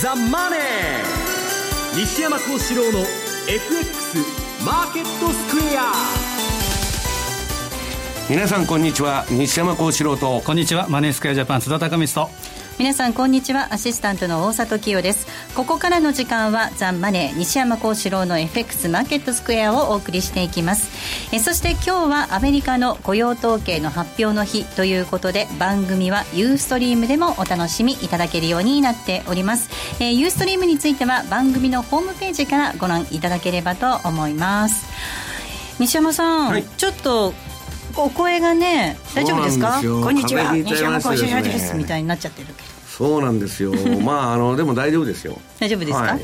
ザ・マネー」西山幸四郎の FX マーケットスクエア。皆さんこんにちは。西山幸四郎と。こんにちは。マネースクエアジャパン津田隆光と。皆さんこんにちは。アシスタントの大里清ですここからの時間はザンマネー西山幸四郎の FX マーケットスクエアをお送りしていきます。えそして今日はアメリカの雇用統計の発表の日ということで番組はユーストリームでもお楽しみいただけるようになっております、えー、ユーストリームについては番組のホームページからご覧いただければと思います。西山さん、はい、ちょっとお声がね大丈夫ですか？こんにちは。西山幸四郎です。みたいになっちゃってるけどそうなんですよ。まああのでも大丈夫ですよ。大丈夫ですか、はい、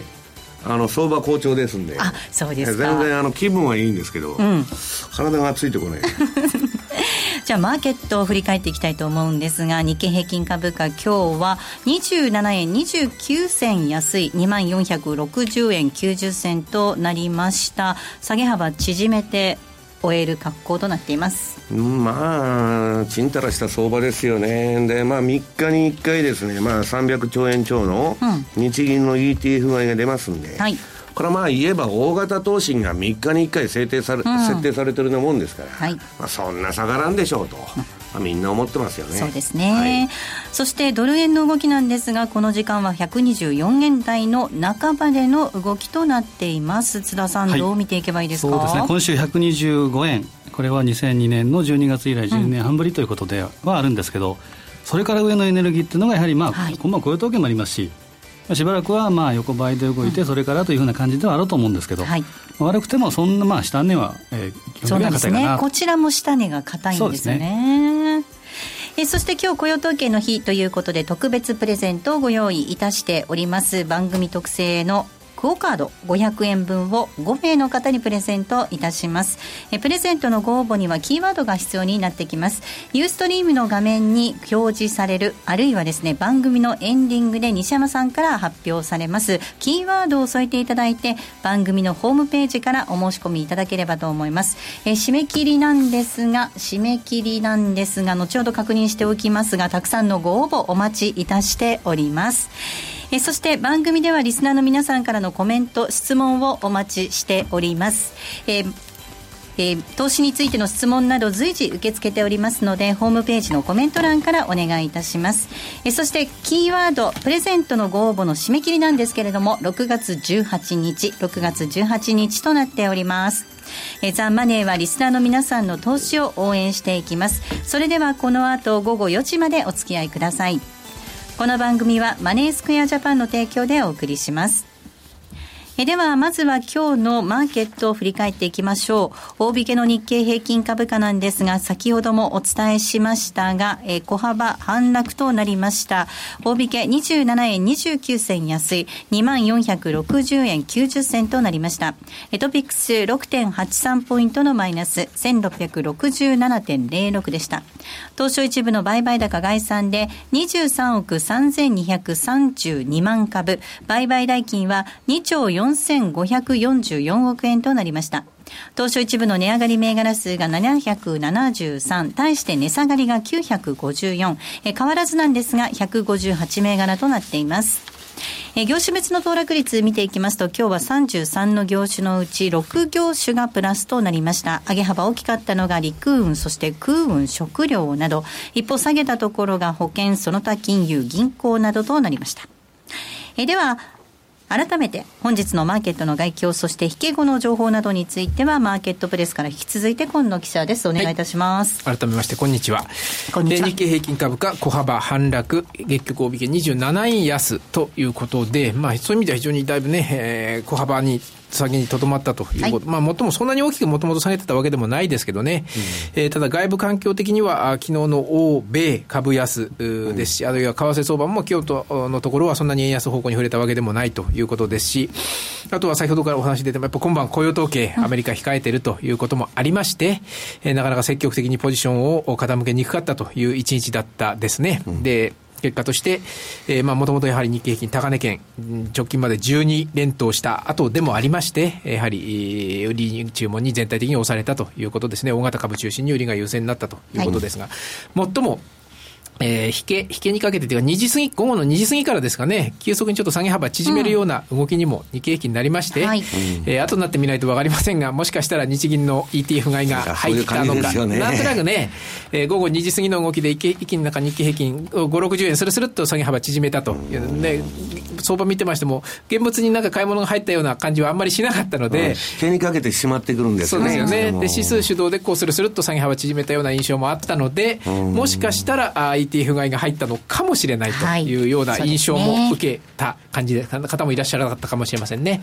あの相場好調ですんで。あそうです全然あの気分はいいんですけど、うん、体がついてこない。じゃあマーケットを振り返っていきたいと思うんですが日経平均株価今日は27円29銭安い2万460円90銭となりました。下げ幅縮めて終える格好となっていますまあちんたらした相場ですよね。でまあ3日に1回ですねまあ300兆円超の日銀の ETF 買いが出ますんで、はい。これはまあ言えば大型投資が3日に1回制定され、うん、設定されてるようなもんですから、はい、まあ、そんな下がらんでしょうと、まあ、みんな思ってますよね。そうですね、はい、そしてドル円の動きなんですがこの時間は124円台の半ばでの動きとなっています。津田さん、はい、どう見ていけばいいですか？そうですね。今週125円これは2002年の12月以来10年半ぶりということではあるんですけど、うん、それから上のエネルギーっていうのがやはりまあ、はい、今晩雇用統計もありますししばらくはまあ横ばいで動いて、それからというふうな感じではあると思うんですけど、はい、悪くてもそんなまあ下値は、えー、基本的には硬いかな、ね、こちらも下値が硬いんですよね。えそして今日雇用統計の日ということで特別プレゼントをご用意いたしております。番組特製のクオカード500円分を5名の方にプレゼントいたします。えプレゼントのご応募にはキーワードが必要になってきます。ユーストリームの画面に表示されるあるいはですね番組のエンディングで西山さんから発表されます。キーワードを添えていただいて番組のホームページからお申し込みいただければと思います。え締め切りなんですが締め切りなんですが後ほど確認しておきますがたくさんのご応募お待ちいたしております。えそして番組ではリスナーの皆さんからのコメント質問をお待ちしております、えーえー、投資についての質問など随時受け付けておりますのでホームページのコメント欄からお願いいたします、えー、そしてキーワードプレゼントのご応募の締め切りなんですけれども6月18日6月18日となっております。えザ・マネーはリスナーの皆さんの投資を応援していきます。それではこの後午後4時までお付き合いください。この番組はマネースクエアジャパンの提供でお送りします。えでは、まずは今日のマーケットを振り返っていきましょう。大引けの日経平均株価なんですが、先ほどもお伝えしましたが、え小幅反落となりました。大引け27円29銭安い、2460円90銭となりました。エトピックス6.83ポイントのマイナス、1667.06でした。東証一部の売買高概算で23億3232万株、売買代金は2兆4 4544億円となりました。東証一部の値上がり銘柄数が773、対して値下がりが954、え変わらずなんですが158銘柄となっています。え業種別の騰落率見ていきますと、今日は33の業種のうち6業種がプラスとなりました。上げ幅大きかったのが陸運、そして空運、食料など、一方下げたところが保険、その他金融、銀行などとなりました。えでは、改めて本日のマーケットの概況そして引け後の情報などについてはマーケットプレスから引き続いて今野記者です。お願いいたします、はい、改めましてこんにちは。こんにちは。日経平均株価小幅反落月局大引け27円安ということでまあそういう意味では非常にだいぶね、えー、小幅に下げにとどまったということ、はい、まあ、もっともそんなに大きくもともと下げてたわけでもないですけどね、うん、えー、ただ外部環境的には、昨日の欧米株安ですし、うん、あるいは為替相場も京都のところはそんなに円安方向に触れたわけでもないということですし、あとは先ほどからお話出ても、やっぱ今晩雇用統計、アメリカ控えてるということもありまして、えー、なかなか積極的にポジションを傾けにくかったという一日だったですね。うん、で結果として、えー、まあもともとやはり日経平均高値圏、直近まで12連投した後でもありまして、やはり、売り注文に全体的に押されたということですね。大型株中心に売りが優勢になったということですが、はい、最もえー、引け、引けにかけてというか、2時過ぎ、午後の2時過ぎからですかね、急速にちょっと下げ幅縮めるような動きにも日経平均になりまして、うんはい、えー、後になってみないと分かりませんが、もしかしたら日銀の ETF 買いが入ったのか、ううね、なんとなくね、えー、午後2時過ぎの動きで一気に中日経平均5、60円、スルスルっと下げ幅縮めたと。いうね、相場見てましても、現物になんか買い物が入ったような感じはあんまりしなかったので、引けにかけてしまってくるんですよね。そうですよね。で、指数主導でこうスルスルっと下げ幅縮めたような印象もあったので、もしかしたら、あ ETF 買いが入ったのかもしれないというような印象も受けた感じで、方もいらっしゃらなかったかもしれませんね。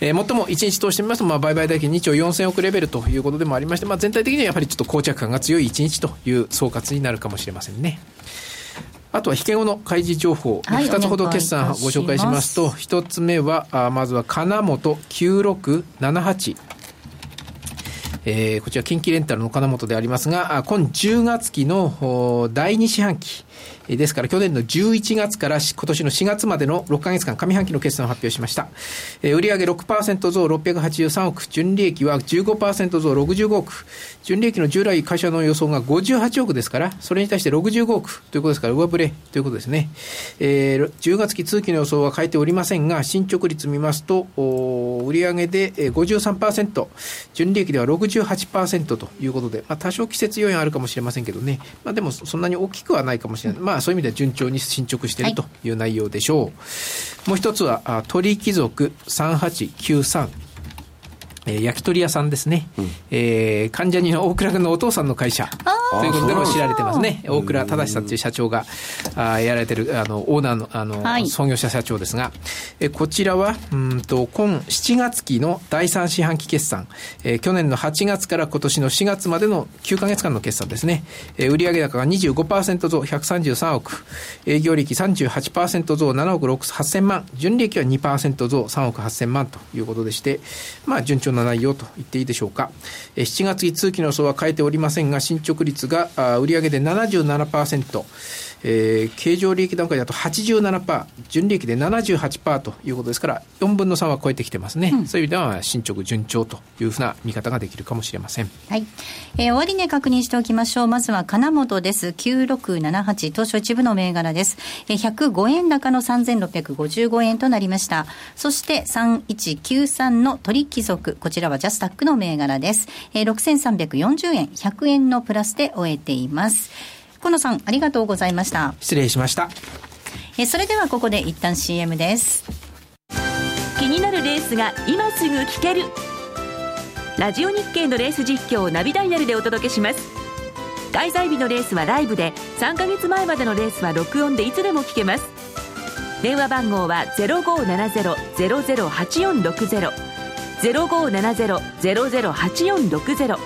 えー、もっとも1日通してみますと、まあ、売買代金2兆4000億レベルということでもありまして、まあ、全体的にはやはりちょっと膠着感が強い1日という総括になるかもしれませんね。あとは引け後の開示情報、はい、2つほど決算をご紹介しますと、1つ目は、あまずは金本9678。えー、こちら近畿レンタルの金本でありますが、今10月期の第2四半期、ですから去年の11月から今年の4月までの6か月間上半期の決算を発表しました。えー、売上6%増683億、純利益は15%増65億、純利益の従来会社の予想が58億ですから、それに対して65億ということですから、上振れということですね。えー、10月期通期の予想は変えておりませんが、進捗率見ますと、売上で53%、純利益では68%ということで、まあ、多少季節要因あるかもしれませんけどね、まあ、でもそんなに大きくはないかもしれない。まあ、そういう意味では順調に進捗しているという内容でしょう。はい、もう一つは、鳥貴族3893。えー、焼き鳥屋さんですね、うん、えー、関ジャニの大倉君のお父さんの会社。ということでも知られてますね。大倉正さんという社長があやられてるあのオーナーのあの、はい、創業者社長ですが、えー、こちらはうんと今7月期の第3四半期決算、えー、去年の8月から今年の4月までの9か月間の決算ですね、えー、売上高が25%増133億。営業利益38%増7億6 8000万。純利益は2%増3億8000万ということでして。まあ順調なな内容と言っていいでしょうか。7月期通期の予想は変えておりませんが、進捗率が売上で77%、えー、経常利益段階だと87%、純利益で78%ということですから、4分の3は超えてきてますね。うん、そういう意味では進捗順調というふうな見方ができるかもしれません。はい。えー、終値確認しておきましょう。まずは金本です。9678、当初一部の銘柄です。えー、105円高の3655円となりました。そして3193の取引族、こちらはジャスタックの銘柄です。えー、6340円、100円のプラスで終えています。河野さんありがとうございました。失礼しました。えそれではここで一旦 CM です。気になるレースが今すぐ聞ける。ラジオ日経のレース実況をナビダイヤルでお届けします。開催日のレースはライブで3か月前までのレースは録音でいつでも聞けます。電話番号は0570-008460 0570-008460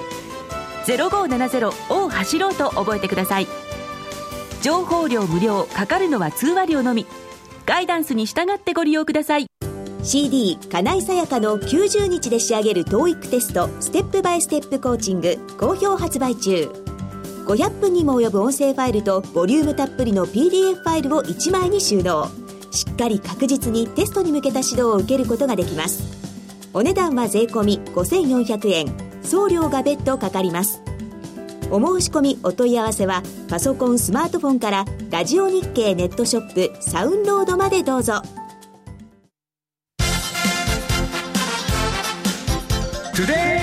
0570を走ろうと覚えてください情報量無料かかるのは通話料のみ。ガイダンスに従ってご利用ください。CD 金井さやかの90日で仕上げる TOEIC テストステップバイステップコーチング好評発売中。500分にも及ぶ音声ファイルとボリュームたっぷりの PDF ファイルを1枚に収納。しっかり確実にテストに向けた指導を受けることができます。お値段は税込5400円。送料が別途かかります。お申し込みお問い合わせはパソコンスマートフォンからラジオ日経ネットショップサウンロードまでどうぞ。 Today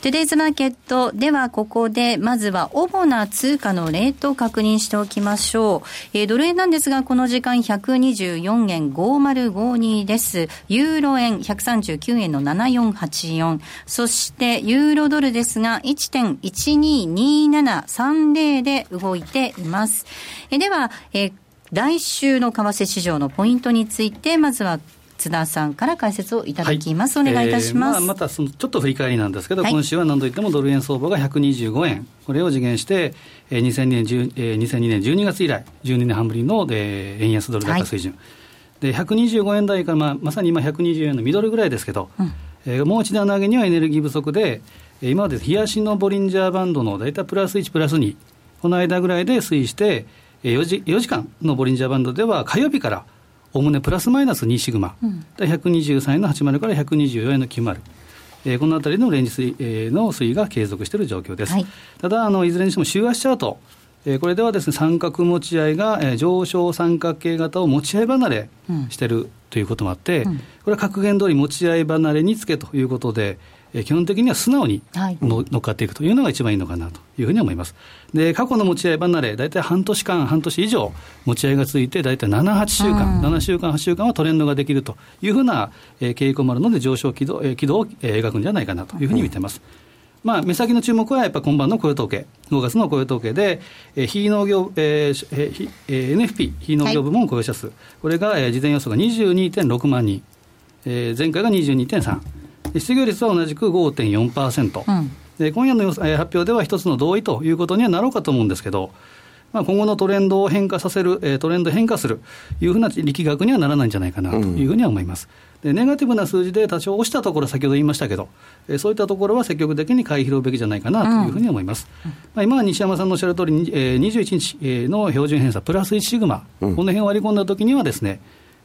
Today's Market ではここでまずは主な通貨のレートを確認しておきましょう。えー、ドル円なんですがこの時間124円5052です。ユーロ円139円の7484。そしてユーロドルですが1.122730で動いています。えー、では、えー来週の為替市場のポイントについて、まずは津田さんから解説をいただきます。はい、お願いいたします。えー、まあ、またそのちょっと振り返りなんですけど、はい、今週は何といってもドル円相場が125円、これを次元して、えー、2002, 年10えー、2002年12月以来、12年半ぶりの、えー、円安ドル高水準。はい、で125円台から、まあ、まさに今120円のミドルぐらいですけど、うん、えー、もう一段上げにはエネルギー不足で、今まで冷やしのボリンジャーバンドの大体プラス1プラス2、この間ぐらいで推移して、4時 ,4 時間のボリンジャーバンドでは火曜日からおおむねプラスマイナス2シグマ、うん、123円の80から124円の90。えー、このあたりのレンジ推、えー、の推移が継続している状況です。はい、ただあの、いずれにしても週足チャート、えー、これではですね三角持ち合いが、えー、上昇三角形型を持ち合い離れしてるということもあって、うん、これは格言通り持ち合い離れにつけということで、えー、基本的には素直にの、乗っかっていくというのが一番いいのかなというふうに思います。で、過去の持ち合い離れ、大体半年間、半年以上、持ち合いがついて、大体7、8週間、7週間、8週間はトレンドができるというふうな、えー、傾向もあるので、上昇軌道,、えー、軌道を、えー、描くんじゃないかなというふうに見てます。まあ、目先の注目はやっぱ今晩の雇用統計、5月の雇用統計で、えー、非農業、えーえー、NFP、非農業部門雇用者数、はい、これが、えー、事前予想が22.6万人、えー、前回が22.3、失業率は同じく5.4%、うん、で今夜の、えー、発表では一つの同意ということにはなろうかと思うんですけど、まあ、今後のトレンドを変化させる、えー、トレンド変化するいうふうな力学にはならないんじゃないかなというふうには思います。でネガティブな数字で多少落ちたところ、先ほど言いましたけど、えー、そういったところは積極的に買い拾うべきじゃないかなというふうに思います。うん、まあ、今は西山さんのおっしゃる通り、えー、21日の標準偏差プラス1シグマ、うん、この辺を割り込んだときにはですね、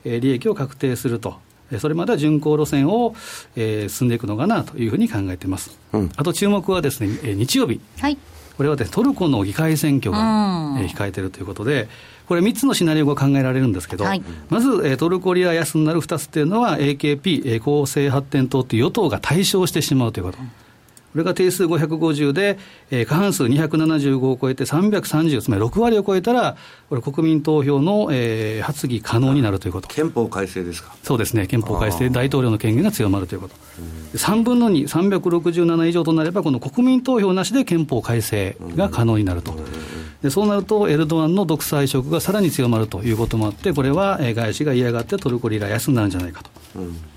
えー、利益を確定すると。それまでは巡航路線を、えー、進んでいくのかなというふうに考えています。うん、あと注目はですね、日曜日。はいこれは、ね、トルコの議会選挙が、えー、控えているということで、これ、3つのシナリオが考えられるんですけど、はい、まず、えー、トルコリラ安になる2つというのは、AKP、えー、公正発展党という与党が対象してしまうということ。これが定数550で、えー、過半数275を超えて330、つまり6割を超えたら、これ、国民投票の、えー、発議可能になるということ。憲法改正ですか？そうですね、憲法改正、大統領の権限が強まるということ。3分の2、367以上となれば、この国民投票なしで憲法改正が可能になると。でそうなると、エルドアンの独裁色がさらに強まるということもあって、これは、えー、外資が嫌がってトルコリラ安になるんじゃないかと。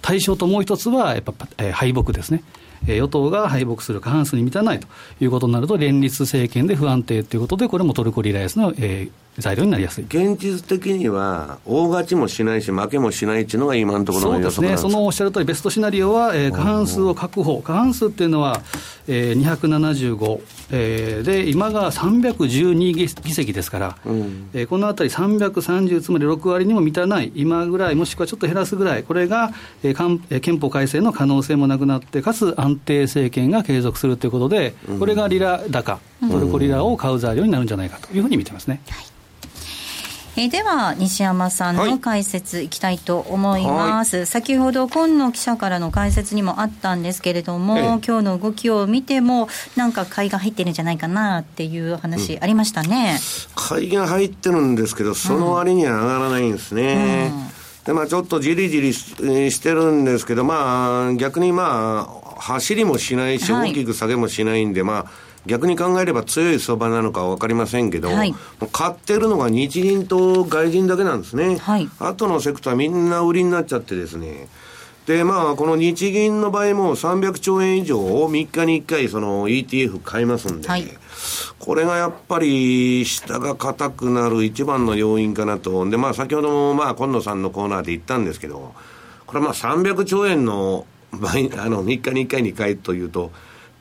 対象ともう一つは、やっぱ、えー、敗北ですね。与党が敗北する過半数に満たないということになると、連立政権で不安定ということで、これもトルコリラ安の、えー、材料になりやすい。現実的には、大勝ちもしないし、負けもしないっていうのが今のところの予測ですね、そのおっしゃる通り、ベストシナリオは、えー、過半数を確保、過半数っていうのは、えー、275、えー、で、今が312議席ですから、うん、えー、このあたり330、つまり6割にも満たない、今ぐらい、もしくはちょっと減らすぐらい、これが、えー、憲法改正の可能性もなくなって、かつ安定政権が継続するということで、これがリラ高、トルコリラを買う材料になるんじゃないかというふうに見てますね。はいえでは西山さんの解説いきたいと思います、はい、先ほど今野記者からの解説にもあったんですけれども、ええ、今日の動きを見てもなんか買いが入ってるんじゃないかなっていう話ありましたね、うん、買いが入ってるんですけどその割には上がらないんですね、うん。うんで、まあ、ちょっとじりじりしてるんですけど、まあ、逆にまあ、走りもしないし、大きく下げもしないんで、はい、まあ、逆に考えれば強い相場なのか分かりませんけど、はい、買ってるのが日銀と外人だけなんですね。はい、後のセクターみんな売りになっちゃってですね。で、まあ、この日銀の場合も300兆円以上を3日に1回その ETF 買いますんで、はい、これがやっぱり下が硬くなる一番の要因かなと。で、まあ、先ほどもまあ、今野さんのコーナーで言ったんですけど、これまあ300兆円の、あの、3日に1回2回というと、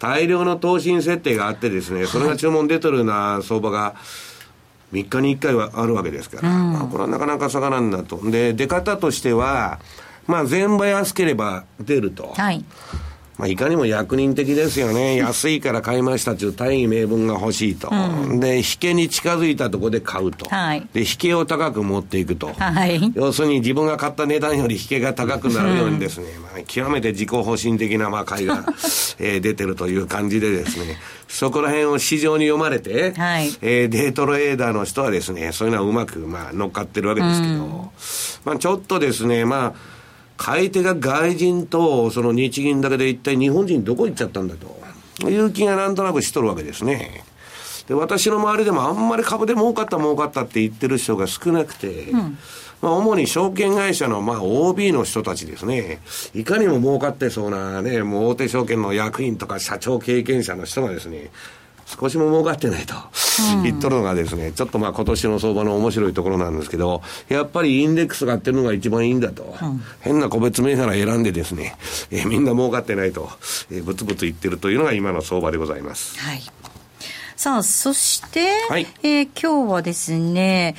大量の投信設定があってですね、それが注文出とるような相場が、3日に1回はあるわけですから、うん、まあ、これはなかなか下がらんなと。で、出方としては、まあ、全場安ければ出ると。はい。まあ、いかにも役人的ですよね。安いから買いましたという大義名分が欲しいと。うん、で、引けに近づいたところで買うと。はい、で、引けを高く持っていくと。はい、要するに自分が買った値段より引けが高くなるようにですね、うん、まあ、極めて自己保身的なまあ買いが、えー、出てるという感じでですね、そこら辺を市場に読まれて、はい、えー、デートレーダーの人はですね、そういうのはうまくまあ乗っかってるわけですけど、うん、まあちょっとですね、まあ、買い手が外人とその日銀だけで一体日本人どこ行っちゃったんだと。いう気がなんとなくしとるわけですね。で、私の周りでもあんまり株で儲かった儲かったって言ってる人が少なくて、うん、まあ主に証券会社のまあ OB の人たちですね、いかにも儲かってそうなね、もう大手証券の役員とか社長経験者の人がですね、少しも儲かってないと、言っとるのがですね、ちょっとまあ今年の相場の面白いところなんですけど、やっぱりインデックスがやってるのが一番いいんだと、うん、変な個別銘柄選んでですね、えー、みんな儲かってないと、えー、ぶつぶつ言ってるというのが今の相場でございます。はい。さあ、そして、はい、えー、今日はですね、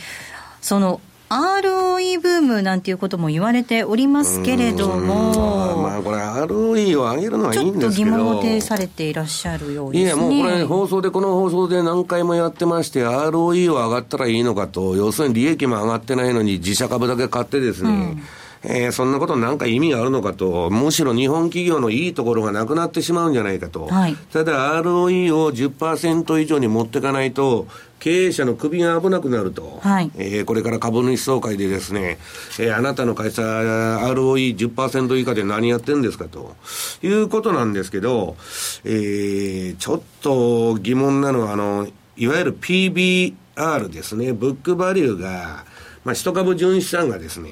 その ROE ブームなんていうことも言われておりますけれども、まあ、これ、ROE を上げるのはいいんですけど、ちょっと疑問を呈されていらっしゃるようです、ね、いや、もうこれ、放送で、この放送で何回もやってまして、ROE は上がったらいいのかと、要するに利益も上がってないのに、自社株だけ買ってですね、うんえー、そんなことなんか意味があるのかと、むしろ日本企業のいいところがなくなってしまうんじゃないかと、はい、ただ ROE を10%以上に持っていかないと、経営者の首が危なくなると、はい、えー、これから株主総会でですね、えー、あなたの会社、ROE10% 以下で何やってんですかと。いうことなんですけど、えー、ちょっと疑問なのは、あの、いわゆる PBR ですね、ブックバリューが、まあ、一株純資産がですね、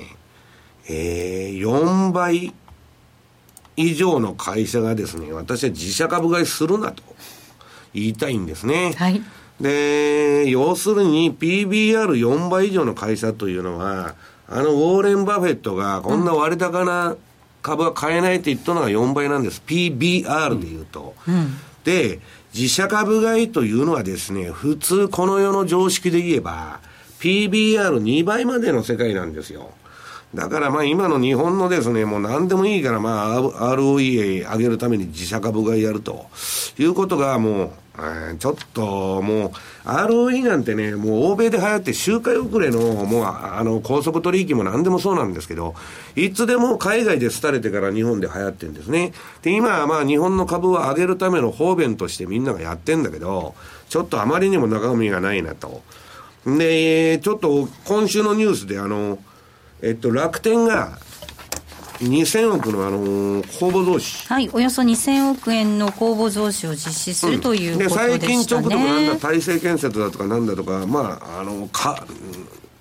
えー、4倍以上の会社がですね、私は自社株買いするなと言いたいんですね。はい。で、要するに PBR4 倍以上の会社というのは、あのウォーレン・バフェットがこんな割高な株は買えないって言ったのが4倍なんです。PBR で言うと。うん、で、自社株買いというのはですね、普通この世の常識で言えば、PBR2 倍までの世界なんですよ。だからまあ今の日本のですね、もう何でもいいからまあ ROE 上げるために自社株買いやるということがもう、えー、ちょっともう ROE なんてね、もう欧米で流行って周回遅れのもうあの高速取引も何でもそうなんですけど、いつでも海外で廃れてから日本で流行ってるんですね。で、今はまあ日本の株を上げるための方便としてみんながやってんだけど、ちょっとあまりにも中身がないなと。で、ちょっと今週のニュースであの、えっと、楽天が2000億のあの公募増資。はいおよそ2000億円の公募増資を実施する、うん、ということで最近ちょくとなんだ大成建設だとかなんだとかまああのか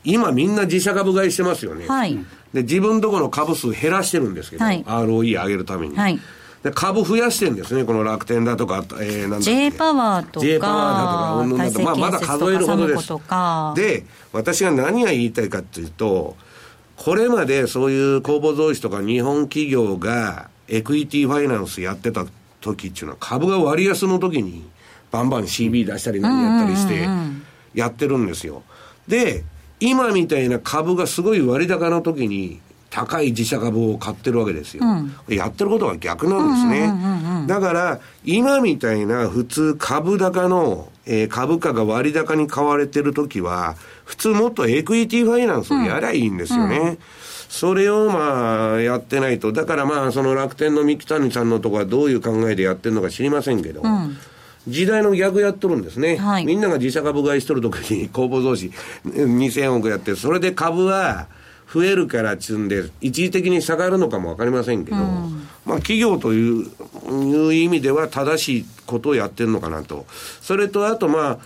今みんな自社株買いしてますよね、はい、で自分とこの株数減らしてるんですけど、はい、ROE 上げるために、はい。で株増やしてるんですね、この楽天だとか、えー、なんだ J パワーとか、J パワーだとか、まあ、まだ数えるほどです。で、私が何が言いたいかというと、これまでそういう公募増資とか日本企業がエクイティファイナンスやってた時っていうのは株が割安の時にバンバン CB 出したり何やったりしてやってるんですよ。で、今みたいな株がすごい割高の時に高い自社株を買ってるわけですよ。うん、やってることは逆なんですね。だから、今みたいな普通株高の、えー、株価が割高に買われてる時は、普通もっとエクイティファイナンスをやりゃいいんですよね。うんうん、それをまあ、やってないと。だからまあ、その楽天の三木谷さんのとこはどういう考えでやってるのか知りませんけど、時代の逆やっとるんですね。はい、みんなが自社株買いしとるときに公募増資2000億やって、それで株は、増えるからつんで、一時的に下がるのかも分かりませんけど、うん、まあ、企業といういう意味では正しいことをやってるのかなと。それと、あとまあ、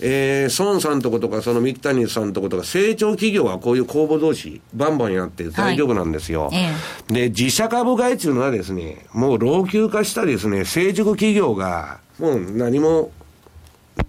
えー、孫さんとことか、その三木谷さんとことか、成長企業はこういう公募同士、バンバンやって大丈夫なんですよ。はいええ、で、自社株買いっていうのはですね、もう老朽化したですね、成熟企業が、もう何も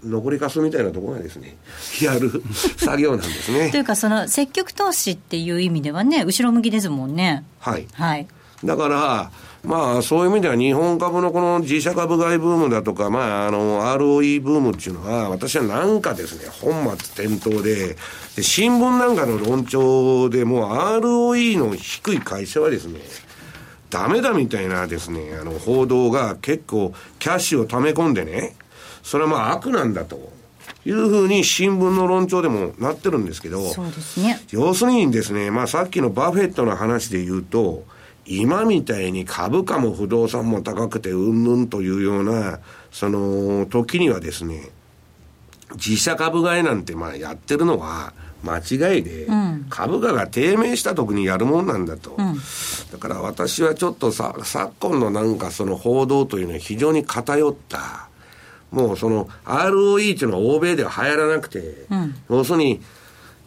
残りかすみたいなところがですね、やる 作業なんですね。というか、その積極投資っていう意味ではね、後ろ向きですもんね。はい。はい。だから、まあ、そういう意味では日本株のこの自社株買いブームだとか、まあ、あの、ROE ブームっていうのは、私はなんかですね、本末転倒で、で新聞なんかの論調でもう ROE の低い会社はですね、ダメだみたいなですね、あの、報道が結構キャッシュを溜め込んでね、それはまあ悪なんだと。いうふうに新聞の論調でもなってるんですけど、そうですね。要するにですね、まあさっきのバフェットの話で言うと、今みたいに株価も不動産も高くてうんぬんというような、その時にはですね、自社株買いなんてまあやってるのは間違いで、うん、株価が低迷した時にやるもんなんだと。うん、だから私はちょっとさ、昨今のなんかその報道というのは非常に偏った、もうその ROE っていうのは欧米では流行らなくて、うん、要するに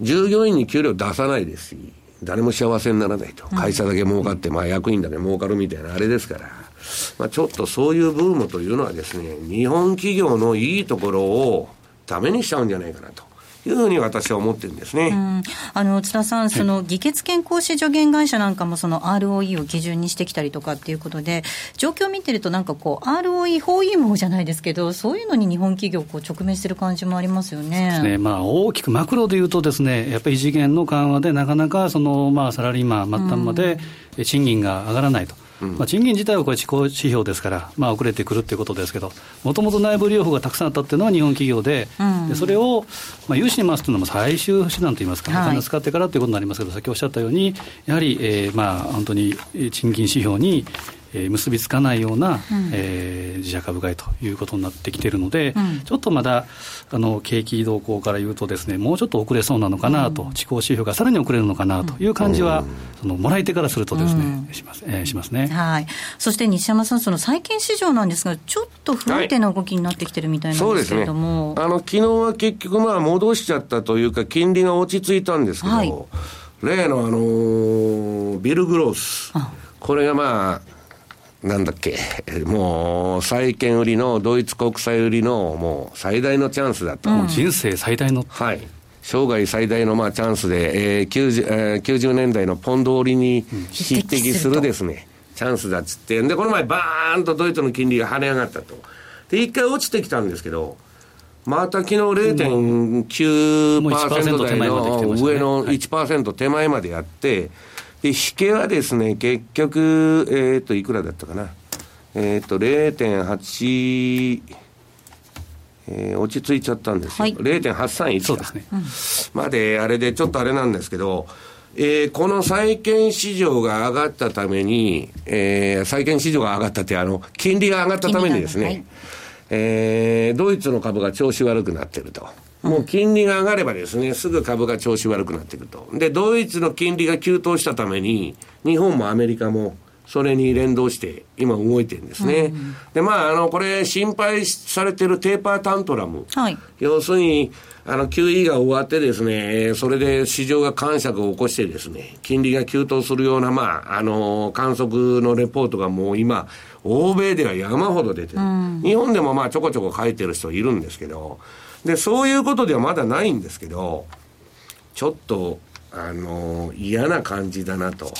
従業員に給料出さないですし、誰も幸せにならないと。会社だけ儲かって、まあ役員だけ儲かるみたいなあれですから、まあちょっとそういうブームというのはですね、日本企業のいいところをダメにしちゃうんじゃないかなというふうに私は思ってるんですね。あの津田さん、その議決権行使助言会社なんかもその ROE を基準にしてきたりとかっていうことで、状況を見てると、なんかこう、ROE 包囲網じゃないですけど、そういうのに日本企業、こう直面してる感じもありますよね。ねまあ、大きくマクロで言うとですね、やっぱり異次元の緩和で、なかなかその、まあ、サラリーマン末端まで賃金が上がらないと。まあ、賃金自体はこれ、地高指標ですから、まあ、遅れてくるっていうことですけど、もともと内部留保がたくさんあったっていうのは日本企業で、うん、でそれを、まあ、融資に回すというのも最終手段といいますか、お金を使ってからということになりますけど、さっきおっしゃったように、やはり、えーまあ、本当に賃金指標にえー、結びつかないような、うん、えー、自社株買いということになってきているので、うん、ちょっとまだあの景気動向から言うとですね、もうちょっと遅れそうなのかなと、うん、地高指標がさらに遅れるのかなという感じは、そのもらい手からするとですね、します、えー、しますね。はい。そして西山さん、その債券市場なんですが、ちょっと不安定な動きになってきてるみたいなんですけれども、はい、ね、あの昨日は結局まあ戻しちゃったというか金利が落ち着いたんですけど、はい、例のあのー、ビルグロース。これがまあなんだっけ、もう債券売りの、ドイツ国債売りの、もう最大のチャンスだと。うん、人生最大の。はい。生涯最大のまあチャンスで、えー 90, えー、90年代のポンド売りに匹敵するですね、チャンスだっつって、で、この前バーンとドイツの金利が跳ね上がったと。で、一回落ちてきたんですけど、また昨日0.9%台の上の1%手前までやって、で、引けはですね、結局、えっ、ー、と、いくらだったかな。えっ、ー、と、0.8、えー、落ち着いちゃったんですよ。はい、0.831そうですね。まで、あれでちょっとあれなんですけど、えー、この債券市場が上がったために、えー、債券市場が上がったって、あの、金利が上がったためにですね、はい、えー、ドイツの株が調子悪くなってると。もう金利が上がればですね、すぐ株が調子悪くなってくると。で、ドイツの金利が急騰したために、日本もアメリカも、それに連動して今動いてるんですね。うん、で、まあ、あの、これ心配されてるテーパータントラム。はい、要するに、あの、QE が終わってですね、それで市場が感触を起こしてですね、金利が急騰するような、まあ、あの、観測のレポートがもう今、欧米では山ほど出てる。うん、日本でもまあちょこちょこ書いてる人いるんですけど、で、そういうことではまだないんですけど、ちょっと、あの、嫌な感じだなと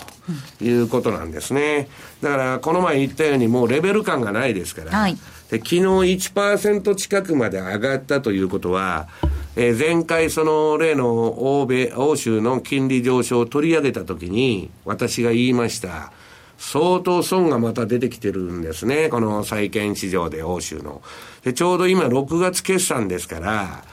いうことなんですね。だから、この前言ったようにもうレベル感がないですから、はい、で昨日1%近くまで上がったということは、えー、前回その例の欧米、欧州の金利上昇を取り上げたときに、私が言いました。相当損がまた出てきてるんですね。この債券市場で欧州の。で、ちょうど今6月決算ですから、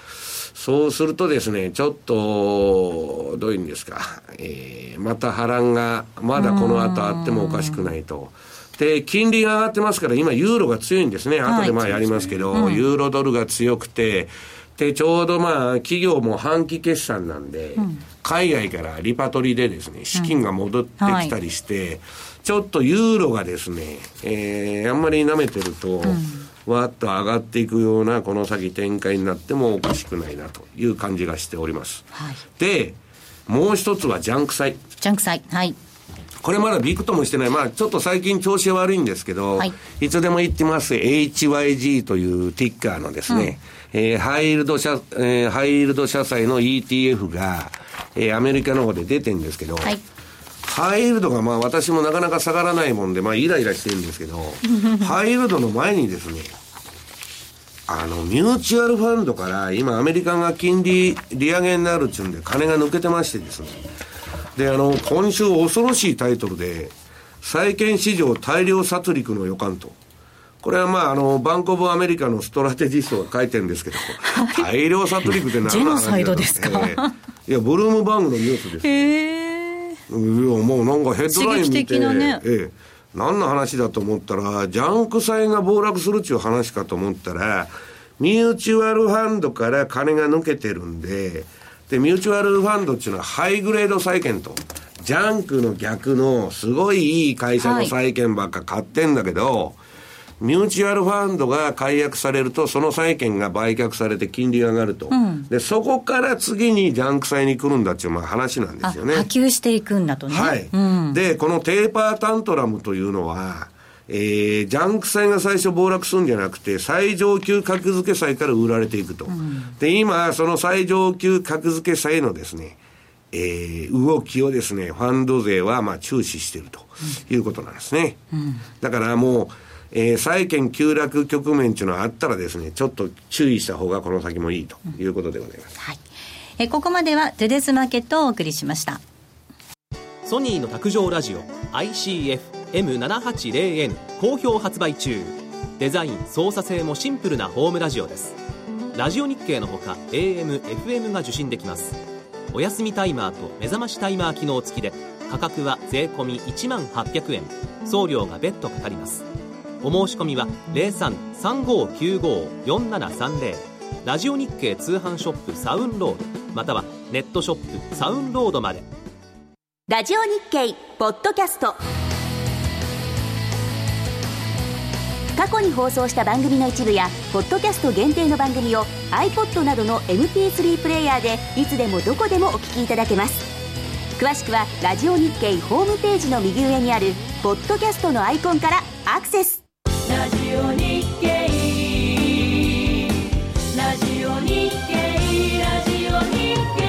そうするとですね、ちょっと、どういうんですか、えー、また波乱が、まだこの後あってもおかしくないと。で、金利が上がってますから、今、ユーロが強いんですね。後でまあやりますけど、はいユーロドルが強くて、で、ちょうどまあ、企業も半期決算なんで、うん、海外からリパトリでですね、資金が戻ってきたりして、うん。はい。ちょっとユーロがですね、えー、あんまり舐めてると、うん、わっと上がっていくようなこの先展開になってもおかしくないなという感じがしております。はい、で、もう一つはジャンク債。ジャンク債。はい。これまだビクともしてない。まあ、ちょっと最近調子悪いんですけど、はい、いつでも言ってます HYG というティッカーのですね、うん、えー、ハイイールド社、えー、ハイイールド社債の ETF が、えー、アメリカの方で出てるんですけど、はいハイールドがまあ私もなかなか下がらないもんで、まあイライラしてるんですけど、ハイールドの前にですね、あの、ミューチュアルファンドから今アメリカが金利利上げになるっちゅうんで金が抜けてましてですね。で、あの、今週恐ろしいタイトルで、債券市場大量殺戮の予感と。これはまあ、あの、バンコブアメリカのストラテジストが書いてるんですけど、大量殺戮って何の話ジェノサイドですか、えー、いや、ブルームバーグのニュースです。へいやもうなんかヘッドライン見て、ね、ええ、何の話だと思ったら、ジャンク債が暴落するっていう話かと思ったら、ミューチュアルファンドから金が抜けてるんで、で、ミューチュアルファンドっていうのはハイグレード債券と、ジャンクの逆のすごいいい会社の債券ばっか買ってんだけど、はいミューチュアルファンドが解約されると、その債券が売却されて金利が上がると、うん、でそこから次にジャンク債に来るんだっていうまあ話なんですよね。波及していくんだとね。はい、うん、で、このテーパータントラムというのは、えー、ジャンク債が最初暴落するんじゃなくて、最上級格付け債から売られていくと。うん、で、今、その最上級格付け債のですね、えー、動きをですね、ファンド勢はまあ注視しているということなんですね。うん、だからもう、えー、債券急落局面っていうのはあったらですね、ちょっと注意した方がこの先もいいということでございます。うん、はい。えー、ここまではトゥデスマーケットをお送りしました。ソニーの卓上ラジオ ICF-M780N 好評発売中デザイン操作性もシンプルなホームラジオですラジオ日経のほか AM、FM が受信できますお休みタイマーと目覚ましタイマー機能付きで価格は税込1万800円送料が別途かかりますお申し込みは0335954730ラジオ日経通販ショップサウンロードまたはネットショップサウンロードまで。ラジオ日経ポッドキャスト。過去に放送した番組の一部やポッドキャスト限定の番組を iPod などの MP3 プレイヤーでいつでもどこでもお聞きいただけます。詳しくはラジオ日経ホームページの右上にあるポッドキャストのアイコンからアクセス。ラジオ日経ラジオ日経ラジオ日経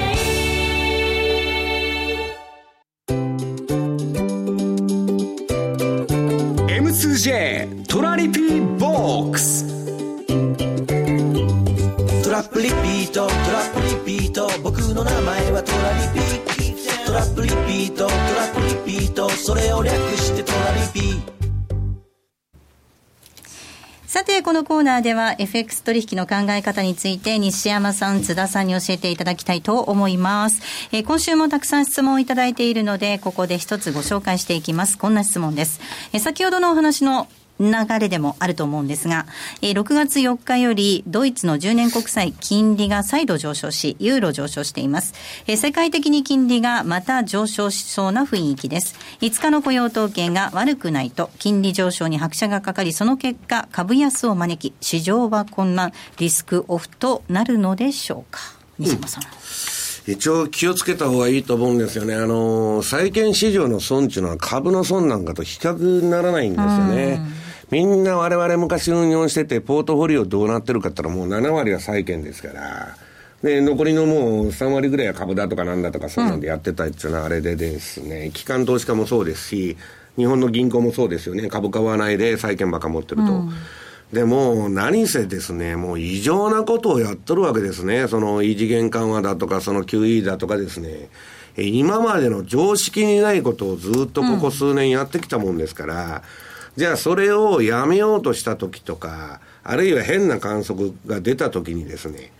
M2J トラリピーボックストラップリピートトラップリピート僕の名前はトラリピトラップリピートトラップリピートそれを略してトラリピさて、このコーナーでは FX 取引の考え方について西山さん、津田さんに教えていただきたいと思います。えー、今週もたくさん質問をいただいているので、ここで一つご紹介していきます。こんな質問です。えー、先ほどのお話の流れでもあると思うんですが、えー、6月4日よりドイツの10年国債金利が再度上昇し、ユーロ上昇しています。えー、世界的に金利がまた上昇しそうな雰囲気です。5日の雇用統計が悪くないと、金利上昇に拍車がかかり、その結果、株安を招き、市場は混乱、リスクオフとなるのでしょうか？西山さん。うん一応気をつけた方がいいと思うんですよね。あの、債券市場の損っていうのは株の損なんかと比較にならないんですよね。みんな我々昔運用してて、ポートフォリオどうなってるかって言ったらもう7割は債券ですから、で、残りのもう3割ぐらいは株だとかなんだとかそうなんでやってたっていうのはあれでですね、機関投資家もそうですし、日本の銀行もそうですよね。株買わないで債券ばっか持ってると。うんでも、何せですね、もう異常なことをやっとるわけですね。その異次元緩和だとか、その QE だとかですね。今までの常識にないことをずっとここ数年やってきたもんですから、じゃあそれをやめようとした時とか、あるいは変な観測が出た時にですね、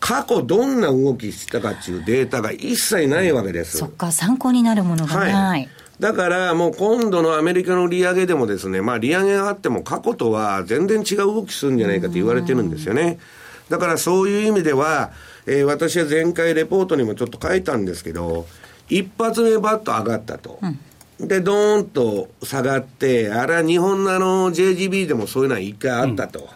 過去どんな動きしたかっていうデータが一切ないわけです。そっか、参考になるものがない。はいだからもう今度のアメリカの利上げでもですね、まあ利上げがあっても過去とは全然違う動きするんじゃないかと言われてるんですよね。だからそういう意味では、えー、私は前回レポートにもちょっと書いたんですけど、一発目バッと上がったと。うんで、ドーンと下がって、あれは日本のあの JGB でもそういうのは一回あったと。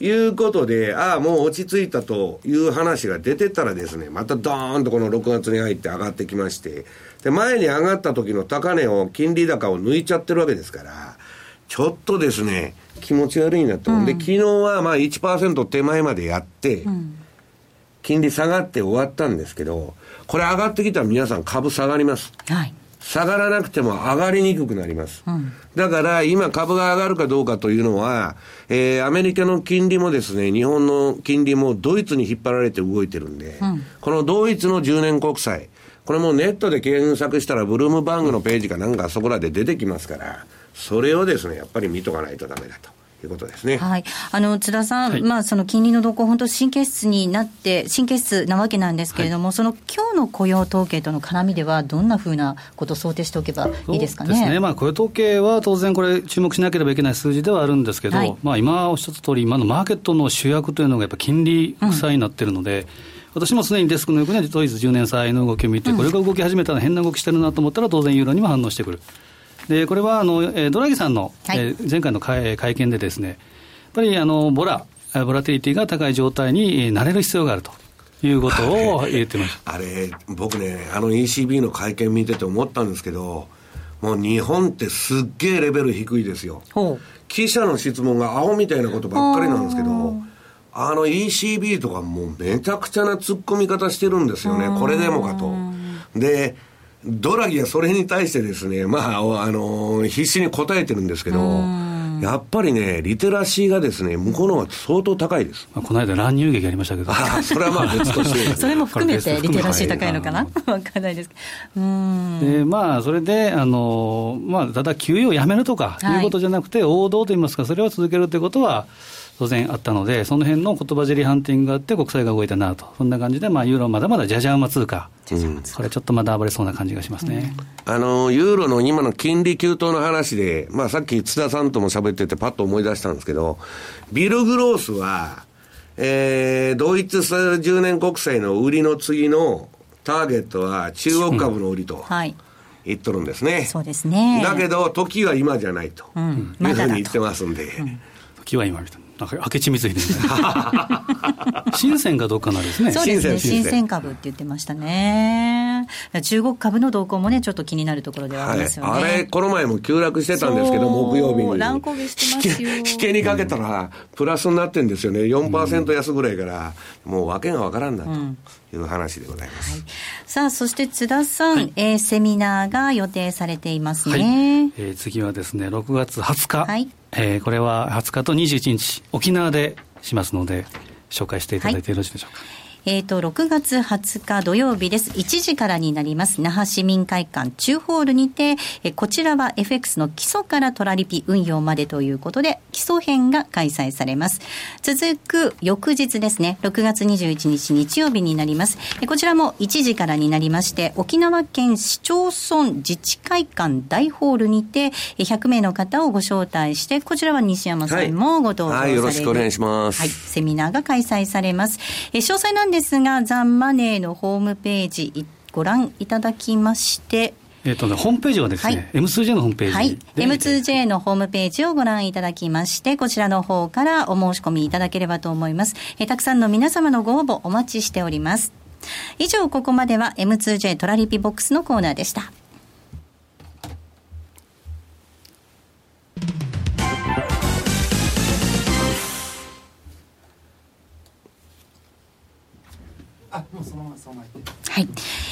うん、いうことで、ああ、もう落ち着いたという話が出てたらですね、またドーンとこの6月に入って上がってきまして、で、前に上がった時の高値を、金利高を抜いちゃってるわけですから、ちょっとですね、気持ち悪いなと。うん、で、昨日はまあ1%手前までやって、うん、金利下がって終わったんですけど、これ上がってきたら皆さん株下がります。はい。下がらなくても上がりにくくなります。うん、だから今株が上がるかどうかというのは、えー、アメリカの金利もですね、日本の金利もドイツに引っ張られて動いてるんで、うん、このドイツの10年国債、これもネットで検索したらブルームバングのページかなんかそこらで出てきますから、それをですね、やっぱり見とかないとダメだと。いうことですね。はい。あの、津田さん、はい、まあ、その金利の動向、本当神経質になって、神経質なわけなんですけれども、はい、その今日の雇用統計との絡みでは、どんなふうなことを想定しておけばいいですかね？ですね。まあ、雇用統計は当然これ、注目しなければいけない数字ではあるんですけど、はい、まあ、今おっしゃった通り、今のマーケットの主役というのがやっぱ金利負債になってるので、うん私もすでにデスクの横にドイツ10年債の動きを見て、これが動き始めたら変な動きしてるなと思ったら、当然ユーロにも反応してくる。でこれはあのドラギさんの、はい、え前回の会見でですね、ぱりあのボラ、ボラティリティが高い状態になれる必要があると。いうことを言ってます あれ、僕ね、あの ECB の会見見てて思ったんですけど、もう日本ってすっげえレベル低いですよ。記者の質問が青みたいなことばっかりなんですけど、あの ECB とかもうめちゃくちゃな突っ込み方してるんですよね。これでもかと。で、ドラギはそれに対してですね、まあ、あの、必死に答えてるんですけど、やっぱりね、リテラシーがですね、向こうの方が相当高いです。まあ、この間、乱入劇ありましたけど。あそれはまあ 別として。それも含めてリテラシー高いのかな？わかんないですけど。で、まあ、それで、あの、まあ、ただ、給与をやめるとかいうことじゃなくて、はい、王道といいますか、それを続けるということは、当然あったので、その辺の言葉尻ハンティングがあって、国債が動いたなと、そんな感じで、まあ、ユーロまだまだじゃじゃ馬通貨、うん、これちょっとまだ暴れそうな感じがしますね、うん、あのユーロの今の金利急騰の話で、まあ、さっき津田さんとも喋ってて、パッと思い出したんですけど、ビル・グロースは、えー、ドイツ10年国債の売りの次のターゲットは中国株の売りと。はい言っとるんですね。そうですね。だけど、時は今じゃないと、うん、いうふうに言ってますんで。うん、時は今みたいな。なんか明智光秀みたいな。深センかどうかなんですね。そうですね。新鮮株って言ってましたね。中国株の動向もね、ちょっと気になるところではありますよね。はい、あれ、この前も急落してたんですけど、木曜日に。乱高下してますよ。引けにかけたら、プラスになってるんですよね。4%安ぐらいから、もう訳がわからんなと。いう話でございます、はい、さあそして津田さん、はい、えー、セミナーが予定されていますね、はい、えー、次はですね6月20日、はい。えー、これは20日と21日、沖縄でしますので、紹介していただいてよろしいでしょうか。はいえっ、ー、と、6月20日土曜日です。1時からになります。那覇市民会館中ホールにて、えこちらは FX の基礎からトラリピ運用までということで、基礎編が開催されます。続く翌日ですね、6月21日日曜日になります。えこちらも1時からになりまして、沖縄県市町村自治会館大ホールにて、100名の方をご招待して、こちらは西山さんもご登場される、はい、はい、よろしくお願いします。はい、セミナーが開催されます。え詳細なんですが、ザンマネーのホームページご覧いただきまして、えっとね、ホームページはですね、はい、M2J のホームページ。はい。M2J のホームページをご覧いただきまして、こちらの方からお申し込みいただければと思います。えたくさんの皆様のご応募お待ちしております。以上、ここまでは M2J トラリピボックスのコーナーでした。はい。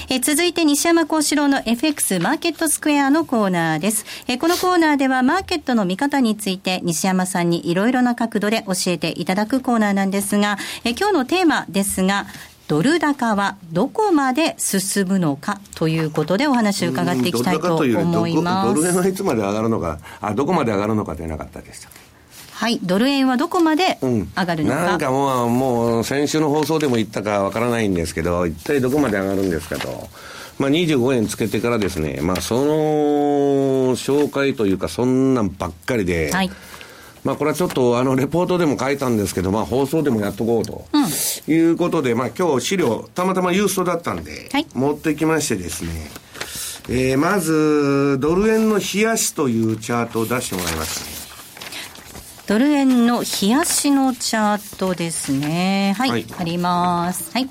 え続いて西山幸四郎の FX マーケットスクエアのコーナーです。えこのコーナーではマーケットの見方について西山さんにいろいろな角度で教えていただくコーナーなんですが、え今日のテーマですが、ドル高はどこまで進むのかということでお話を伺っていきたいと思います。ドル円はいつまで上がるのか、あ、どこまで上がるのかでなかったでした。はい、ドル円はどこまで上がるのか、うん、なんかもう、もう先週の放送でも言ったかわからないんですけど、一体どこまで上がるんですかと。まあ、25円つけてからですね、まあ、その紹介というか、そんなんばっかりで、はい、まあ、これはちょっと、あの、レポートでも書いたんですけど、まあ、放送でもやっとこうと、うん、いうことで、まあ、今日資料、たまたまユーストだったんで、はい、持ってきましてですね、えー、まず、ドル円の冷やしというチャートを出してもらいましたね。ドル円の冷やしのチャートですね。はい、はい、あります。はい。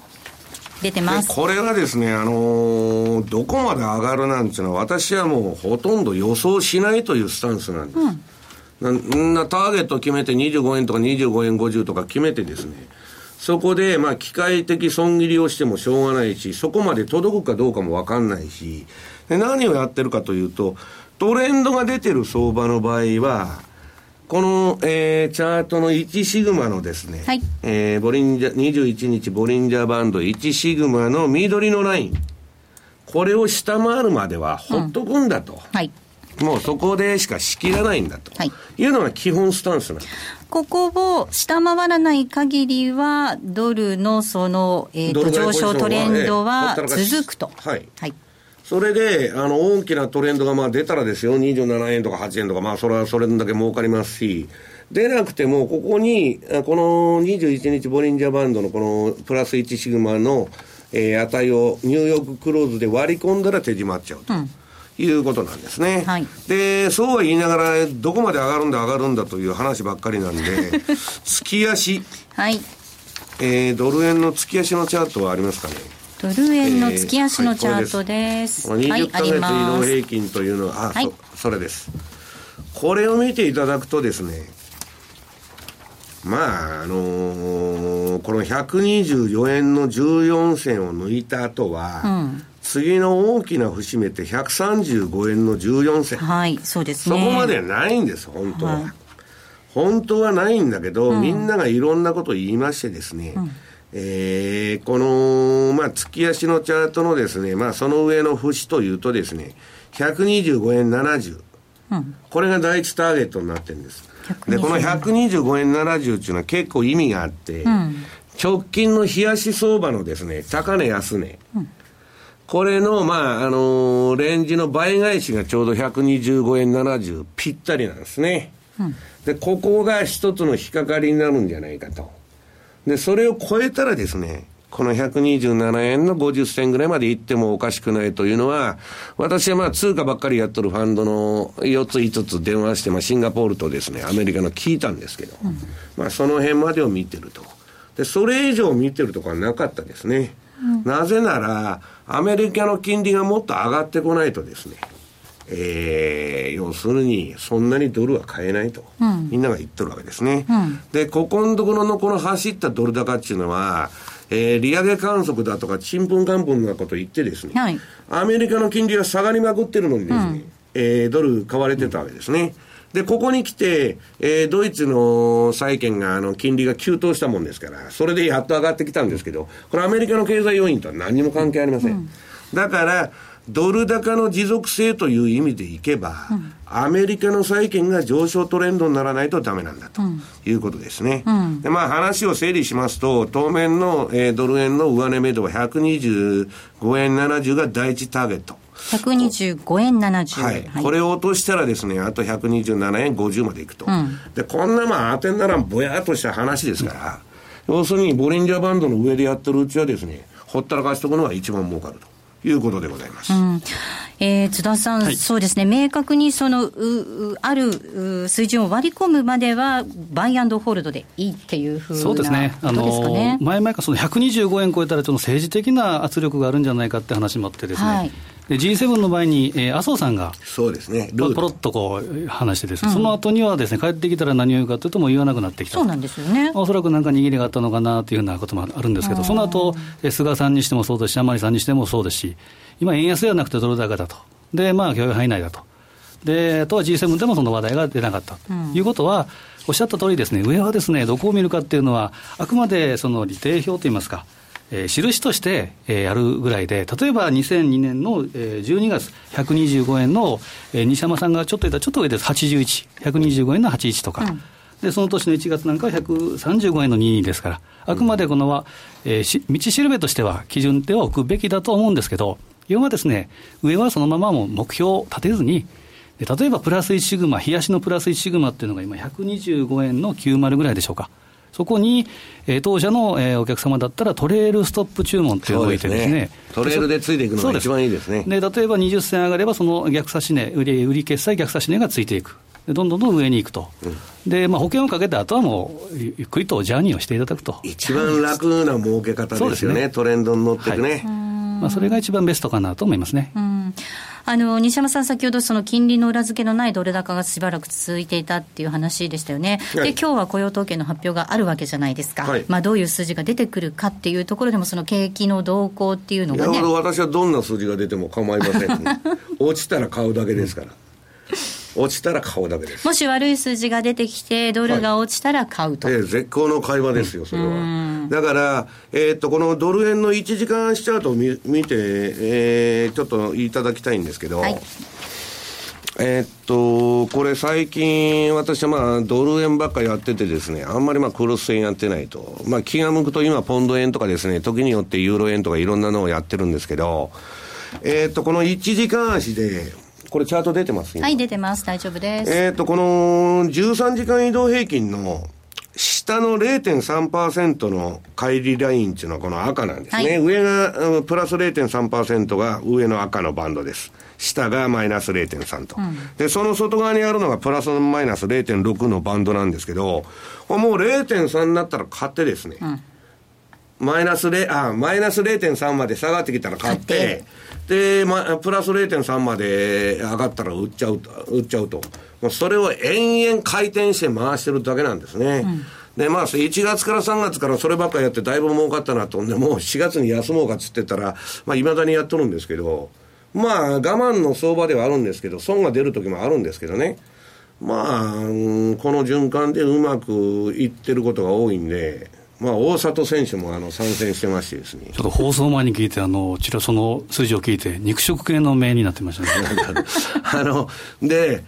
出てますこれはですね、あのー、どこまで上がるなんていうのは、私はもうほとんど予想しないというスタンスなんです。うん、なターゲット決めて25円とか25円50とか決めてですね、そこで、まあ、機械的損切りをしてもしょうがないし、そこまで届くかどうかもわかんないし、で何をやってるかというと、トレンドが出てる相場の場合は、この、えー、チャートの1シグマのですね、はい、えー、ボリンジャー、21日ボリンジャーバンド1シグマの緑のライン、これを下回るまではほっとくんだと。うん、はい。もうそこでしか仕切らないんだと、はい、いうのが基本スタンスなんです。ここを下回らない限りは、ドルのその、えーと、上昇トレンドは続くと。はい、はいそれで、あの、大きなトレンドがまあ出たらですよ、27円とか8円とか、まあ、それはそれだけ儲かりますし、出なくても、ここに、この21日ボリンジャーバンドのこのプラス1シグマの、えー、値をニューヨーククローズで割り込んだら手締まっちゃうと。うんいうことなんですね。はい、で、そうは言いながら、どこまで上がるんだ上がるんだという話ばっかりなんで、月足。はい。えー、ドル円の月足のチャートはありますかねドル円の月足のチャートです。はい、20ヶ月移動平均というのは、あ、はい、そそれです。これを見ていただくとですね、まあ、あのー、この124円の14銭を抜いた後は、うん、次の大きな節目って135円の14銭。はい、そうですね。そこまでないんです、本当は。はい、本当はないんだけど、うん、みんながいろんなことを言いましてですね、うんえー、この、まあ、月足のチャートのですね、まあ、その上の節というとですね、125円70。うん、これが第一ターゲットになってるんです。で、この125円70っていうのは結構意味があって、うん、直近の冷やし相場のですね、高値安値。うんこれの、まあ、あのー、レンジの倍返しがちょうど125円70ぴったりなんですね。うん、で、ここが一つの引っかかりになるんじゃないかと。で、それを超えたらですね、この127円の50銭ぐらいまで行ってもおかしくないというのは、私はまあ通貨ばっかりやっとるファンドの4つ5つ電話して、まあシンガポールとですね、アメリカの聞いたんですけど、うん、まあその辺までを見てると。で、それ以上見てるとかはなかったですね。うん、なぜなら、アメリカの金利がもっと上がってこないとですね、えー、要するに、そんなにドルは買えないと、うん、みんなが言ってるわけですね。うん、で、ここのところのこの走ったドル高っていうのは、えー、利上げ観測だとか、ちんぷんかんぷんなこと言ってですね、はい、アメリカの金利が下がりまくってるのにですね、うん、えー、ドル買われてたわけですね。で、ここに来て、えー、ドイツの債券が、あの、金利が急騰したもんですから、それでやっと上がってきたんですけど、これアメリカの経済要因とは何にも関係ありません。うん、だから、ドル高の持続性という意味でいけば、うん、アメリカの債券が上昇トレンドにならないとダメなんだということですね。うん、で、まあ話を整理しますと、当面の、えー、ドル円の上値目処は125円70が第一ターゲット。125円70、はい、はい、これを落としたらですね、あと127円50までいくと。うん、で、こんなまあ当てんならぼやっとした話ですから、要するにボリンジャーバンドの上でやってるうちはですね、ほったらかしとくのが一番儲かると。いうことでございます。うんえー、津田さん、はい、そうですね、明確にそのうある水準を割り込むまでは、バイアンドホールドでいいっていうふうなそうですね、あの前々からその125円超えたら、ちょっと政治的な圧力があるんじゃないかって話もあってですね。はい。で G7 の場合に、えー、麻生さんが、そうですね、ポロっとこう話してですね、うん、その後にはですね、帰ってきたら何を言うかというと、もう言わなくなってきたそうなんですよね。おそらくなんか握りがあったのかなというようなこともあるんですけど、その後、菅さんにしてもそうですし、甘利さんにしてもそうですし、今、円安ではなくてドル高だと。で、まあ、許容範囲内だと。で、あとは G7 でもその話題が出なかったということは、うん、おっしゃった通りですね、上はですね、どこを見るかっていうのは、あくまでその利定表といいますか、えー、印として、えー、やるぐらいで、例えば2002年の、えー、12月、125円の、えー、西山さんがちょっと言ったらちょっと上です、81、125円の81とか。うんで、その年の1月なんかは135円の22ですから、あくまでこのは、えー、道しるべとしては基準では置くべきだと思うんですけど、要はですね、上はそのままも目標を立てずに、例えばプラス1シグマ、冷やしのプラス1シグマっていうのが今125円の90ぐらいでしょうか。そこに、えー、当社の、えー、お客様だったらトレールストップ注文っていうのを置いてですね、ね、トレールでついていくのが一番いいですね。で例えば20銭上がれば、その逆差し値、売り売り決済逆差し値がついていく。どんどんどん上に行くと、うん、でまあ、保険をかけた後はもう、ゆっくりとジャーニーをしていただくと。一番楽な儲け方ですよね、ねトレンドに乗っていくね。はい、まあ、それが一番ベストかなと思いますね。うん。あの西山さん、先ほどその金利の裏付けのないドル高がしばらく続いていたっていう話でしたよね、はい、で今日は雇用統計の発表があるわけじゃないですか、はい、まあ、どういう数字が出てくるかっていうところでも、その景気の動向っていうのが、ね、私はどんな数字が出ても構いません、落ちたら買うだけですから。落ちたら買うだけです。もし悪い数字が出てきて、ドルが落ちたら買うと、はい、えー、絶好の会話ですよ、それは。だから、えー、っとこのドル円の1時間足チャートを見見て、えー、ちょっといただきたいんですけど、はい、えー、っと、これ最近、私はまあ、ドル円ばっかやっててですね、あんまりまあ、クロス円やってないと。まあ、気が向くと今、ポンド円とかですね、時によってユーロ円とかいろんなのをやってるんですけど、えー、っと、この1時間足で、これチャート出てます？はい、出てます。大丈夫です。えっ、と、この13時間移動平均の下の0.3%の乖離ラインっていうのはこの赤なんですね。はい、上がプラス0.3%が上の赤のバンドです。下がマイナス0.3と、うん、で、その外側にあるのがプラスマイナス0.6のバンドなんですけど、もう0.3になったら買ってですね、うんマイナス0、あ、マイナス0.3まで下がってきたら買って、で、ま、プラス0.3まで上がったら売っちゃうと、売っちゃうと。もうそれを延々回転して回してるだけなんですね。うんで、まあ、1月から3月からそればっかやってだいぶ儲かったなとんで、もう4月に休もうかっつってたら、まあ、未だにやっとるんですけど、まあ、我慢の相場ではあるんですけど、損が出る時もあるんですけどね。まあ、この循環でうまくいってることが多いんで、まあ、大里選手もあの参戦してましてですね。ちょっと放送前に聞いて、あの、ちらその数字を聞いて、肉食系の名になってましたね。あの、で、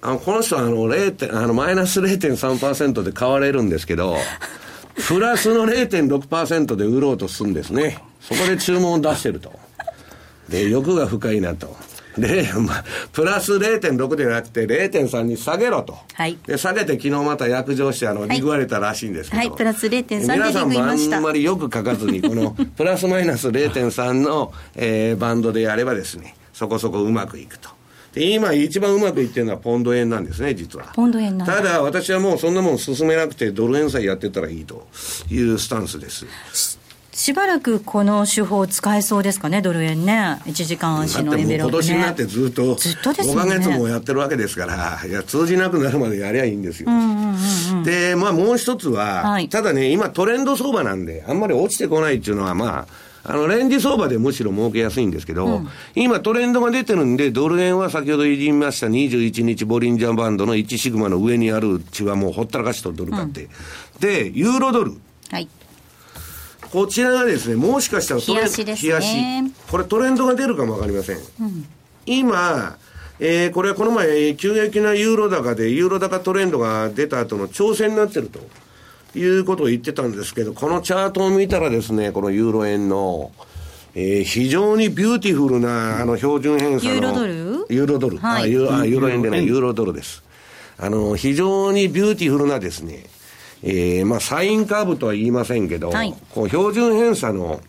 あのこの人はあの0あのマイナス0.3%で買われるんですけど、プラスの0.6%で売ろうとするんですね。そこで注文を出してると。で、欲が深いなと。で、まあ、プラス0.6ではなくて0.3に下げろと。はい。で、下げて昨日また約定して、あの、リグわれたらしいんですけど。はい、はい、プラス0.3でリグ皆さんもあんまりよく書かずに、この、プラスマイナス0.3の、えー、バンドでやればですね、そこそこうまくいくと。で、今一番うまくいってるのはポンド円なんですね、実は。ポンド円ただ、私はもうそんなもん進めなくて、ドル円さえやってたらいいというスタンスです。しばらくこの手法使えそうですかね、ドル円ね、1時間足のエベロン、ね、今年になってずっと、ずっと5か月もやってるわけですから、いや、通じなくなるまでやりゃいいんですよ。で、まあ、もう一つは、はい、ただね、今、トレンド相場なんで、あんまり落ちてこないっていうのは、まあ、あの、レンジ相場でむしろ儲けやすいんですけど、うん、今トレンドが出てるんで、ドル円は先ほど言いました21日ボリンジャーバンドの1シグマの上にある血はもうほったらかしとドル買って。うん、で、ユーロドル。はい。こちらがですね、もしかしたら冷やしですね。冷やし。これトレンドが出るかもわかりません。うん、今、えー、これはこの前、急激なユーロ高で、ユーロ高トレンドが出た後の調整になってるということを言ってたんですけど、このチャートを見たらですね、このユーロ円の、えー、非常に beautiful な、あの、標準偏差の。ユーロドル？ユーロドル。はい、あ、ユーロ円でない、ユーロドルです。あの、非常に beautiful なですね、えー、まあ、サインカーブとは言いませんけど、はい、こう標準偏差の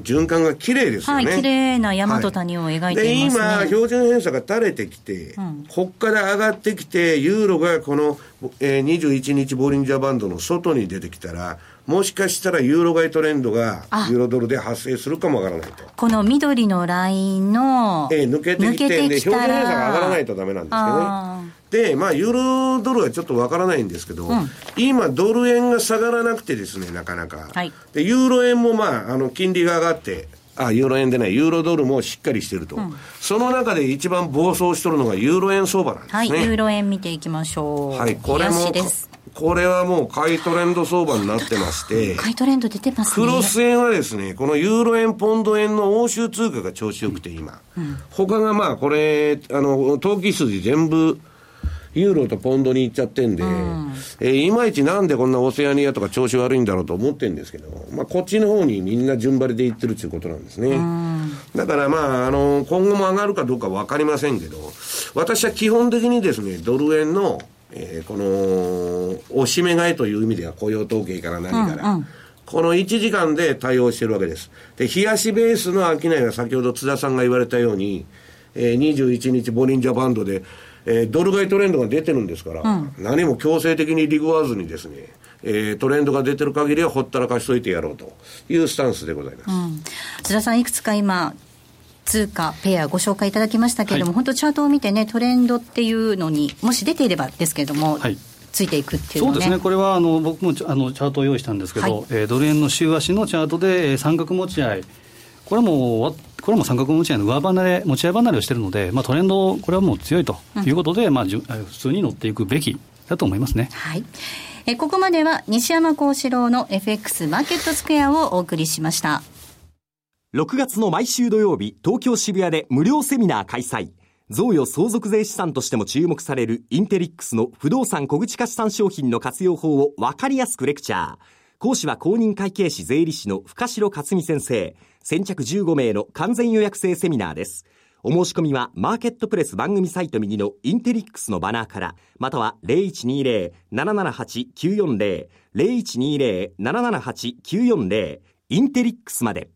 循環が綺麗ですよね。はい、綺麗な山と谷を描いています、ね。はい、で、今、標準偏差が垂れてきて、うん、こっから上がってきて、ユーロがこの、えー、21日ボリンジャーバンドの外に出てきたら、もしかしたらユーロ買いトレンドがユーロドルで発生するかもわからないと。この緑のラインの、えー、抜けてきて、で、標準偏差が上がらないとダメなんですけどね。で、まあ、ユーロドルはちょっとわからないんですけど、うん、今、ドル円が下がらなくてですね、なかなか。はい、で、ユーロ円もまあ、あの、金利が上がって、あ、ユーロ円でない、ユーロドルもしっかりしてると。うん、その中で一番暴走しとるのがユーロ円相場なんですね。はい、ユーロ円見ていきましょう。はい、これも、これはもう買いトレンド相場になってまして、買いトレンド出てますね。クロス円はですね、このユーロ円、ポンド円の欧州通貨が調子よくて今。うん、他がまあ、これ、あの、投機筋全部、ユーロとポンドに行っちゃってんで、うん、えー、いまいちなんでこんなオセアニアとか調子悪いんだろうと思ってるんですけど、まあ、こっちの方にみんな順張りで行ってるっていうことなんですね。うん、だからまあ、あの、今後も上がるかどうかわかりませんけど、私は基本的にですね、ドル円の、えー、この、おしめ買いという意味では雇用統計から何から、うんうんこの1時間で対応してるわけです。で、冷やしベースの商いは先ほど津田さんが言われたように、えー、21日ボリンジャーバンドでえー、ドル買いトレンドが出てるんですから、うん、何も強制的にリグわずにですね、えー、トレンドが出てる限りはほったらかしといてやろうというスタンスでございます。うん、津田さん、いくつか今、通貨、ペアご紹介いただきましたけれども、はい、本当チャートを見てね、トレンドっていうのに、もし出ていればですけれども、はい。ついていくっていう、ね、そうですね、これはあの僕もあのチャートを用意したんですけど、はい、えー、ドル円の週足のチャートで、えー、三角持ち合い、これもこれも三角持ち合いの上離れ、持ち合い離れをしているので、まあ、トレンド、これはもう強いということで、うん、まあ、普通に乗っていくべきだと思いますね。はい。えここまでは西山幸四郎の FX マーケットスクエアをお送りしました。6月の毎週土曜日、東京渋谷で無料セミナー開催。贈与相続税資産としても注目されるインテリックスの不動産小口化資産商品の活用法をわかりやすくレクチャー。講師は公認会計士税理士の深城克美先生。先着15名の完全予約制セミナーです。お申し込みはマーケットプレス番組サイト右のインテリックスのバナーから、または0120-778-940、0120-778-940、インテリックスまで。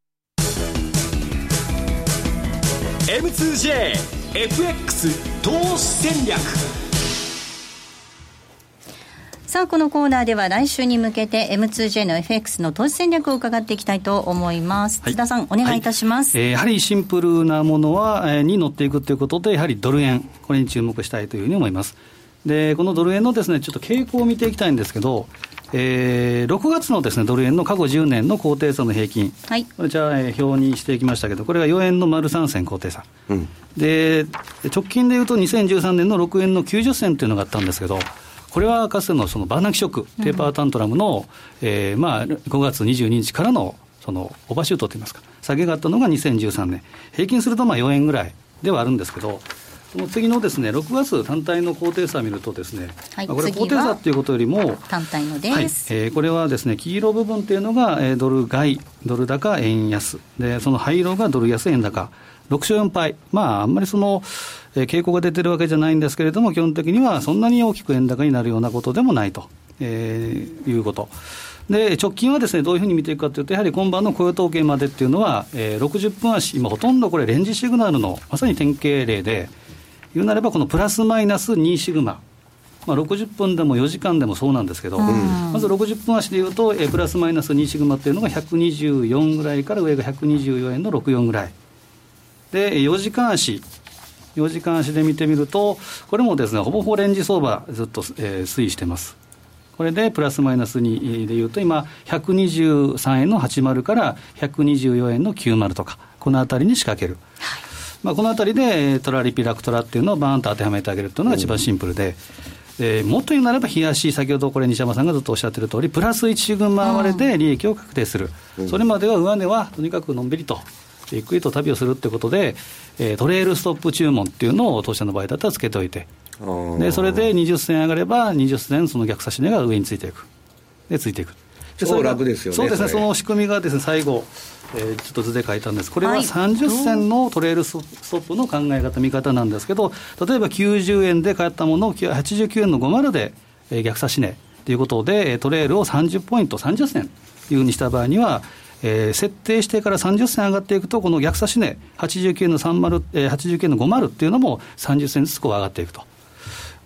M2JFX 投資戦略さあ、このコーナーでは来週に向けて M2J の FX の投資戦略を伺っていきたいと思います。はい、津田さん、お願いいたします。はい、えー、やはりシンプルなものは、えー、に乗っていくということで、やはりドル円、これに注目したいというふうに思います。で、このドル円のですね、ちょっと傾向を見ていきたいんですけど、えー、6月のですねドル円の過去10年の高低差の平均、はい、これじゃあ、えー、表にしていきましたけど、これが4円の丸3銭高低差、うん、で直近でいうと2013年の6円の90銭というのがあったんですけど、これはかつてのそのバーナキショック、テーパータントラムの、うん、えー、まあ、5月22日からのそのオーバーシュートといいますか、下げがあったのが2013年、平均するとまあ4円ぐらいではあるんですけど、その次のですね6月単体の高低差を見るとですね、はい、これ高低差っていうことよりも単体のです、はいえー、これはですね黄色部分っていうのが、えー、ドル買いドル高円安。でその灰色がドル安円高。6勝4敗。まああんまりその、えー、傾向が出てるわけじゃないんですけれども基本的にはそんなに大きく円高になるようなことでもないと、えー、いうこと。で直近はですねどういうふうに見ていくかというと、やはり今晩の雇用統計までっていうのは、えー、60分足、今、ほとんどこれ、レンジシグナルのまさに典型例で、言うなれば、このプラスマイナス2シグマ。まあ、60分でも4時間でもそうなんですけど、うん、まず60分足でいうと、えプラスマイナス2シグマっていうのが124ぐらいから上が124円の64ぐらい。で、4時間足。4時間足で見てみると、これもですね、ほぼほぼレンジ相場ずっと、えー、推移してます。これでプラスマイナス2でいうと、今、123円の80から124円の90とか、このあたりに仕掛ける。はいまあ、このあたりでトラリピラクトラっていうのをバーンと当てはめてあげるというのが一番シンプルで。えー、もっと言うならば、冷やし、先ほどこれ、西山さんがずっとおっしゃってる通り、プラス1シグマ割れで利益を確定する、うん、それまでは上値はとにかくのんびりと、ゆっくりと旅をするってことで、えー、トレールストップ注文っていうのを当社の場合だったらつけておいて、でそれで20銭上がれば、20銭その逆差し値が上についていく、でついていく。超楽ですよね。そうですね、その仕組みがですね、最後、えー、ちょっと図で書いたんです、これは30銭のトレールストップの考え方、見方なんですけど、例えば90円で買ったものを89円の50で、えー、逆差し値ということで、トレールを30ポイント、30銭というふうにした場合には、えー、設定してから30銭上がっていくと、この逆差し値、89円の30、えー、89円の50っていうのも30銭ずつこう上がっていくと。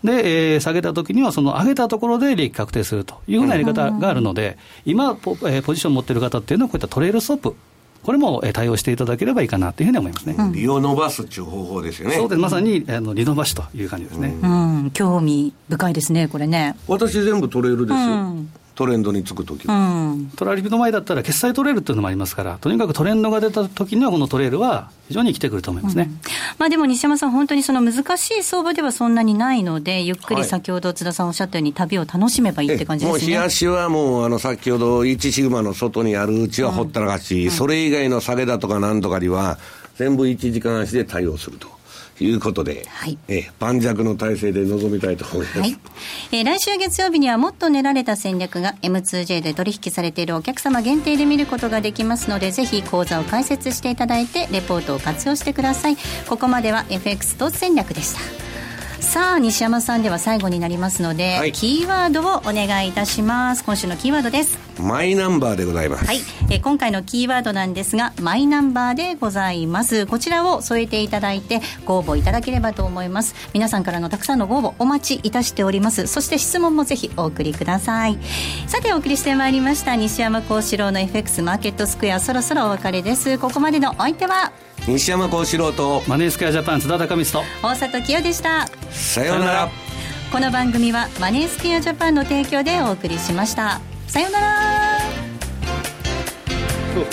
で、えー、下げたときには、その上げたところで利益確定するというふうなやり方があるので、今ポ、えー、ポジション持ってる方っていうのは、こういったトレールストップ。これも対応していただければいいかなというふうに思いますね。利を伸ばすっていう方法ですよね。そうです。まさに、あの、利伸ばしという感じですね。うん、興味深いですね、これね。私全部トレールですよ。うんトレンドにつくとき、うん、トラリピの前だったら、決済トレールっていうのもありますから、とにかくトレンドが出たときには、このトレールは非常に生きてくると思いますね、うん、まあ、でも西山さん、本当にその難しい相場ではそんなにないので、ゆっくり先ほど津田さんおっしゃったように、旅を楽しめばいいって感じですね。もう冷やしはもう、あの先ほど1シグマの外にあるうちはほったらかし、うん、それ以外の下げだとかなんとかには、全部1時間足で対応すると。いうことで、はい、え盤石の体制で臨みたいと思います、はい、えー、来週月曜日にはもっと練られた戦略が M2J で取引されているお客様限定で見ることができますのでぜひ講座を開設していただいてレポートを活用してください。ここまでは FX 投資戦略でしたさあ西山さんでは最後になりますので、はい、キーワードをお願いいたします。今週のキーワードです。マイナンバーでございます、はい。え今回のキーワードなんですがマイナンバーでございます。こちらを添えていただいてご応募いただければと思います。皆さんからのたくさんのご応募お待ちいたしております。そして質問もぜひお送りください。さてお送りしてまいりました西山幸四郎の FX マーケットスクエア。そろそろお別れです。ここまでのお相手は西山幸四郎とマネースクエアジャパン津田隆光と大里清でした。さようなら。この番組はマネースクエアジャパンの提供でお送りしました。さようなら。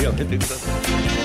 やめてください